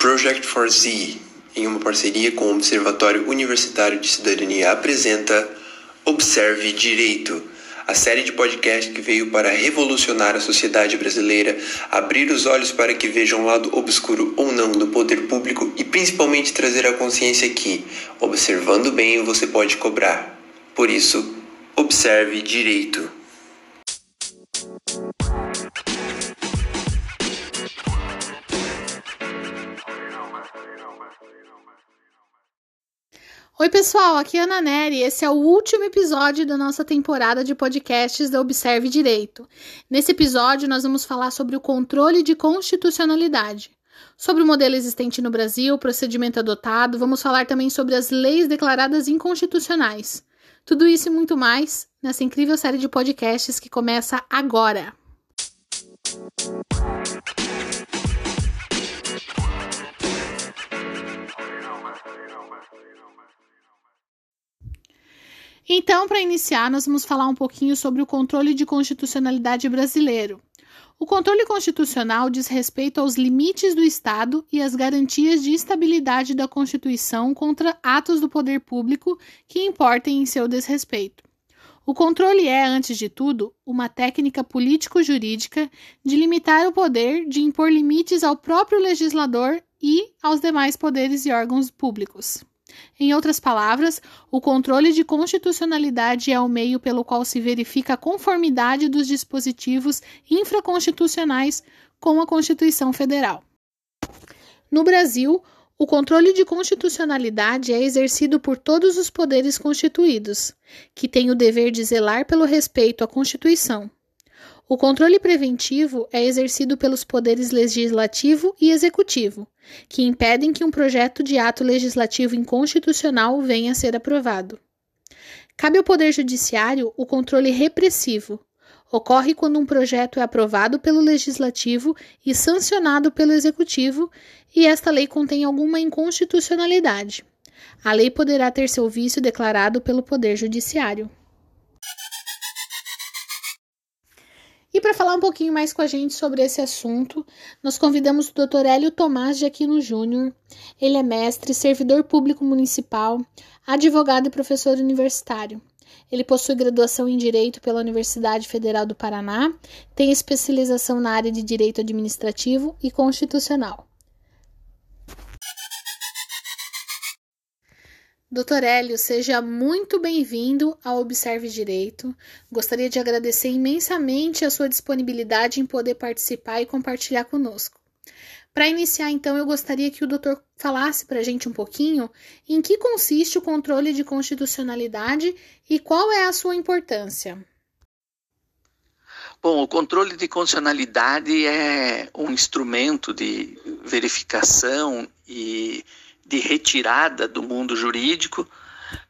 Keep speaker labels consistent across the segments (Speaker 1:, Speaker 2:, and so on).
Speaker 1: Project 4Z, em uma parceria com o Observatório Universitário de Cidadania, apresenta Observe Direito, a série de podcast que veio para revolucionar a sociedade brasileira, abrir os olhos para que vejam o lado obscuro ou não do poder público e principalmente trazer a consciência que, observando bem, você pode cobrar. Por isso, observe direito.
Speaker 2: Oi, pessoal, aqui é Ana Neri. Esse é o último episódio da nossa temporada de podcasts da Observe Direito. Nesse episódio, nós vamos falar sobre o controle de constitucionalidade, sobre o modelo existente no Brasil, o procedimento adotado, vamos falar também sobre as leis declaradas inconstitucionais. Tudo isso e muito mais nessa incrível série de podcasts que começa agora. Então, para iniciar, nós vamos falar um pouquinho sobre o controle de constitucionalidade brasileiro. O controle constitucional diz respeito aos limites do Estado e às garantias de estabilidade da Constituição contra atos do poder público que importem em seu desrespeito. O controle é, antes de tudo, uma técnica político-jurídica de limitar o poder de impor limites ao próprio legislador e aos demais poderes e órgãos públicos. Em outras palavras, o controle de constitucionalidade é o meio pelo qual se verifica a conformidade dos dispositivos infraconstitucionais com a Constituição Federal. No Brasil, o controle de constitucionalidade é exercido por todos os poderes constituídos, que têm o dever de zelar pelo respeito à Constituição. O controle preventivo é exercido pelos poderes legislativo e executivo, que impedem que um projeto de ato legislativo inconstitucional venha a ser aprovado. Cabe ao Poder Judiciário o controle repressivo. Ocorre quando um projeto é aprovado pelo Legislativo e sancionado pelo Executivo e esta lei contém alguma inconstitucionalidade. A lei poderá ter seu vício declarado pelo Poder Judiciário. E para falar um pouquinho mais com a gente sobre esse assunto, nós convidamos o Dr. Hélio Tomás de Aquino Júnior. Ele é mestre, servidor público municipal, advogado e professor universitário. Ele possui graduação em Direito pela Universidade Federal do Paraná, tem especialização na área de Direito Administrativo e Constitucional. Doutor Hélio, seja muito bem-vindo ao Observe Direito. Gostaria de agradecer imensamente a sua disponibilidade em poder participar e compartilhar conosco. Para iniciar, então, eu gostaria que o doutor falasse para a gente um pouquinho em que consiste o controle de constitucionalidade e qual é a sua importância.
Speaker 3: Bom, o controle de constitucionalidade é um instrumento de verificação e de retirada do mundo jurídico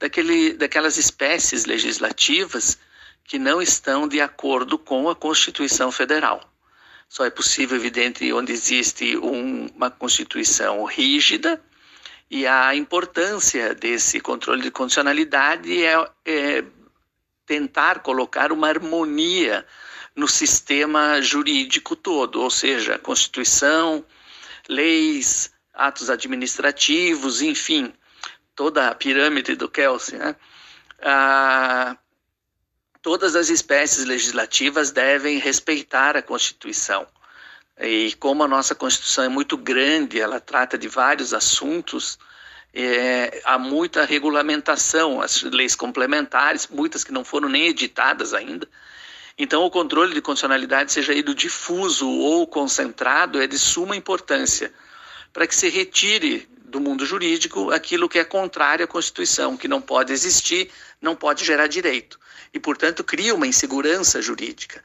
Speaker 3: daquele, daquelas espécies legislativas que não estão de acordo com a Constituição Federal. Só é possível, evidente, onde existe um, uma Constituição rígida, e a importância desse controle de constitucionalidade é, é tentar colocar uma harmonia no sistema jurídico todo, ou seja, Constituição, leis, atos administrativos, enfim, toda a pirâmide do Kelsey, né? Ah, todas as espécies legislativas devem respeitar a Constituição. E como a nossa Constituição é muito grande, ela trata de vários assuntos, é, há muita regulamentação, as leis complementares, muitas que não foram nem editadas ainda. Então, o controle de constitucionalidade, seja ele difuso ou concentrado, é de suma importância para que se retire do mundo jurídico aquilo que é contrário à Constituição, que não pode existir, não pode gerar direito. E, portanto, cria uma insegurança jurídica.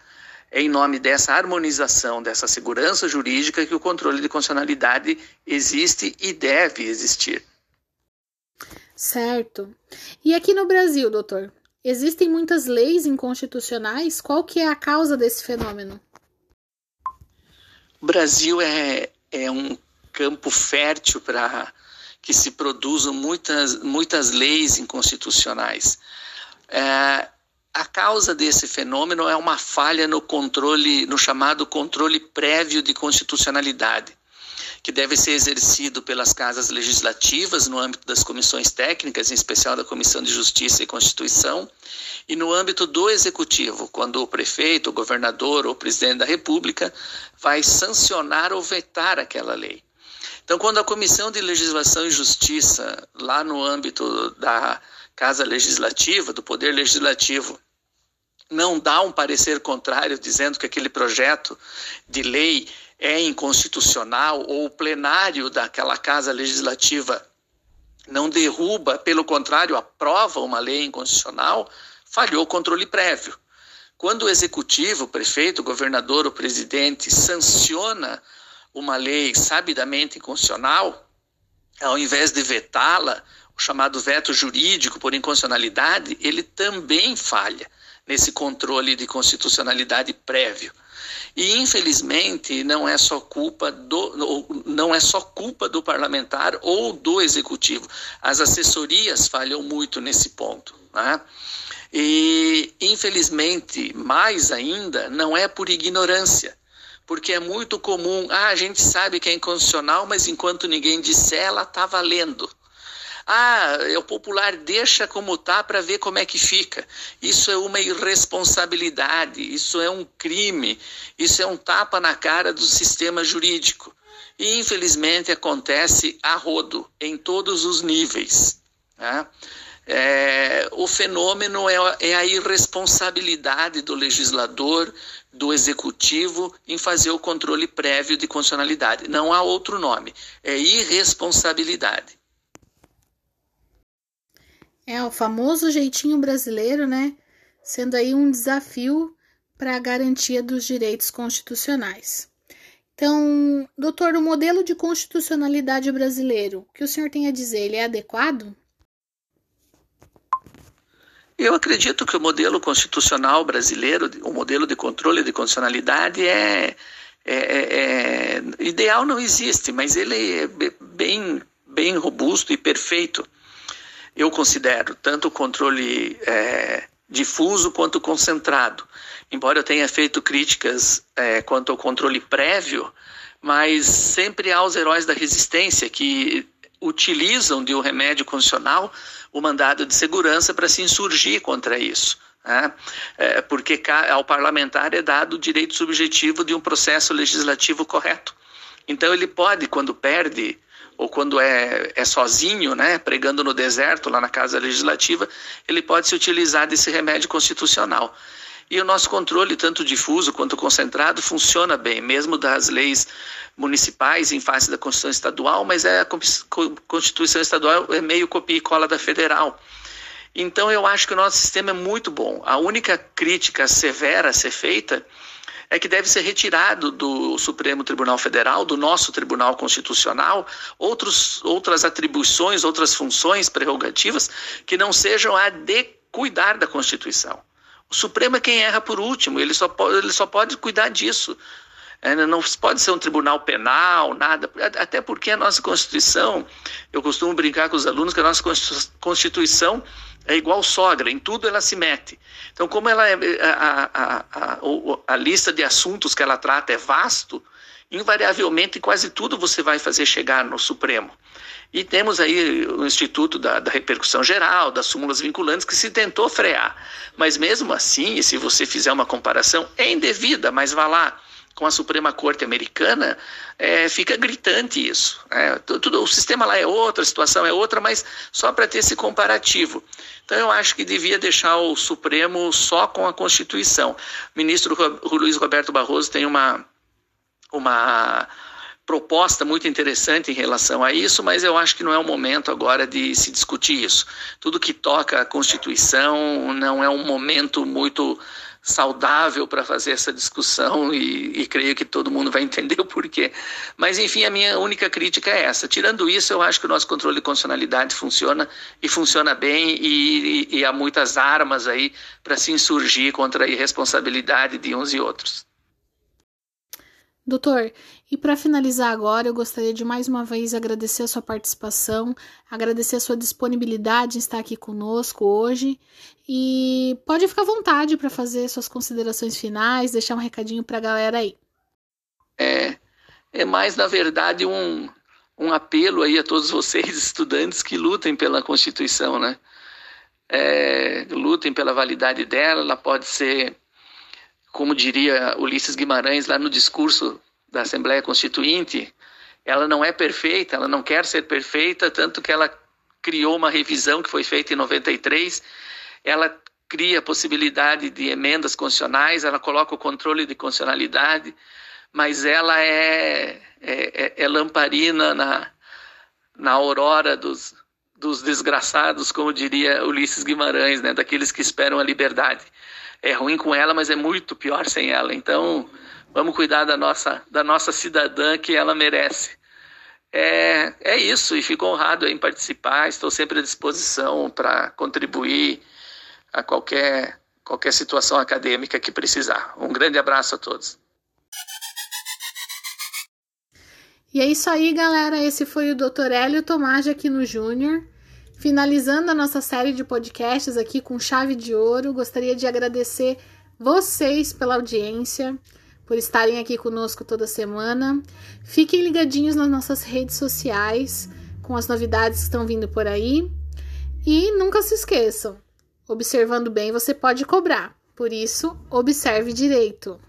Speaker 3: É em nome dessa harmonização, dessa segurança jurídica, que o controle de constitucionalidade existe e deve existir.
Speaker 2: Certo. E aqui no Brasil, doutor, existem muitas leis inconstitucionais? Qual que é a causa desse fenômeno?
Speaker 3: O Brasil é, é um campo fértil para que se produzam muitas, muitas leis inconstitucionais. É, a causa desse fenômeno é uma falha no controle, no chamado controle prévio de constitucionalidade, que deve ser exercido pelas casas legislativas no âmbito das comissões técnicas, em especial da Comissão de Justiça e Constituição, e no âmbito do executivo, quando o prefeito, o governador ou o presidente da República vai sancionar ou vetar aquela lei. Então, quando a Comissão de Legislação e Justiça, lá no âmbito da Casa Legislativa, do Poder Legislativo, não dá um parecer contrário dizendo que aquele projeto de lei é inconstitucional ou o plenário daquela casa legislativa não derruba, pelo contrário, aprova uma lei inconstitucional, falhou o controle prévio. Quando o executivo, o prefeito, o governador, o presidente sanciona uma lei sabidamente inconstitucional, ao invés de vetá-la, o chamado veto jurídico por inconstitucionalidade, ele também falha nesse controle de constitucionalidade prévio. E infelizmente não é só culpa do não é só culpa do parlamentar ou do executivo. As assessorias falham muito nesse ponto. Né? E infelizmente, mais ainda, não é por ignorância. Porque é muito comum, ah, a gente sabe que é inconstitucional, mas enquanto ninguém disser, ela está valendo. Ah, é o popular deixa como tá para ver como é que fica. Isso é uma irresponsabilidade, isso é um crime, isso é um tapa na cara do sistema jurídico. E infelizmente acontece a rodo, em todos os níveis. Né? É, o fenômeno é, é a irresponsabilidade do legislador, do executivo em fazer o controle prévio de constitucionalidade. Não há outro nome, é irresponsabilidade.
Speaker 2: É o famoso jeitinho brasileiro, né? Sendo aí um desafio para a garantia dos direitos constitucionais. Então, doutor, o modelo de constitucionalidade brasileiro, o que o senhor tem a dizer, ele é adequado?
Speaker 3: Eu acredito que o modelo constitucional brasileiro, o modelo de controle de constitucionalidade é, é, é, é ideal não existe, mas ele é bem, bem robusto e perfeito eu considero tanto o controle é, difuso quanto concentrado. Embora eu tenha feito críticas é, quanto ao controle prévio, mas sempre há os heróis da resistência que utilizam de um remédio constitucional o mandado de segurança para se insurgir contra isso. Né? É, porque ao parlamentar é dado o direito subjetivo de um processo legislativo correto. Então ele pode, quando perde ou quando é, é sozinho, né, pregando no deserto, lá na Casa Legislativa, ele pode se utilizar desse remédio constitucional. E o nosso controle, tanto difuso quanto concentrado, funciona bem, mesmo das leis municipais em face da Constituição Estadual, mas é a Constituição Estadual é meio copia e cola da federal. Então eu acho que o nosso sistema é muito bom. A única crítica severa a ser feita é que deve ser retirado do Supremo Tribunal Federal, do nosso Tribunal Constitucional, outros, outras atribuições, outras funções prerrogativas que não sejam a de cuidar da Constituição. O Supremo é quem erra por último, ele só pode, ele só pode cuidar disso. É, não pode ser um tribunal penal, nada, até porque a nossa Constituição, eu costumo brincar com os alunos que a nossa Constituição é igual sogra, em tudo ela se mete. Então, como ela é, a, a, a, a, lista de assuntos que ela trata é vasto, invariavelmente quase tudo você vai fazer chegar no Supremo. E temos aí o Instituto da, da, Repercussão Geral, das súmulas vinculantes, que se tentou frear. Mas mesmo assim, se você fizer uma comparação, é indevida, mas vá lá com a Suprema Corte Americana, é, fica gritante isso. É, tudo, o sistema lá é outro, a situação é outra, mas só para ter esse comparativo. Então eu acho que devia deixar o Supremo só com a Constituição. O ministro Luiz Roberto Barroso tem uma, uma proposta muito interessante em relação a isso, mas eu acho que não é o momento agora de se discutir isso. Tudo que toca a Constituição não é um momento muito saudável para fazer essa discussão e, e, creio que todo mundo vai entender o porquê. Mas, enfim, a minha única crítica é essa. Tirando isso, eu acho que o nosso controle de constitucionalidade funciona e funciona bem e, e, e há muitas armas aí para se insurgir contra a irresponsabilidade de uns e outros.
Speaker 2: Doutor, e para finalizar agora, eu gostaria de mais uma vez agradecer a sua participação, agradecer a sua disponibilidade em estar aqui conosco hoje e pode ficar à vontade para fazer suas considerações finais, deixar um recadinho para a galera aí.
Speaker 3: É, é mais, na verdade, um, um apelo aí a todos vocês, estudantes, que lutem pela Constituição, né? É, lutem pela validade dela, ela pode ser, como diria Ulisses Guimarães lá no discurso da Assembleia Constituinte, ela não é perfeita, ela não quer ser perfeita, tanto que ela criou uma revisão que foi feita em 93, ela cria a possibilidade de emendas constitucionais, ela coloca o controle de constitucionalidade, mas ela é, é, é, é lamparina na, na aurora dos, dos desgraçados, como diria Ulisses Guimarães, né, daqueles que esperam a liberdade. É ruim com ela, mas é muito pior sem ela. Então, vamos cuidar da nossa, da nossa cidadã que ela merece. É, é isso, e fico honrado em participar, estou sempre à disposição para contribuir a qualquer, qualquer situação acadêmica que precisar. Um grande abraço a todos.
Speaker 2: E é isso aí, galera. Esse foi o Dr. Hélio Tomage aqui no Júnior. Finalizando a nossa série de podcasts aqui com chave de ouro, gostaria de agradecer vocês pela audiência por estarem aqui conosco toda semana. Fiquem ligadinhos nas nossas redes sociais com as novidades que estão vindo por aí. E nunca se esqueçam: observando bem você pode cobrar. Por isso, observe direito.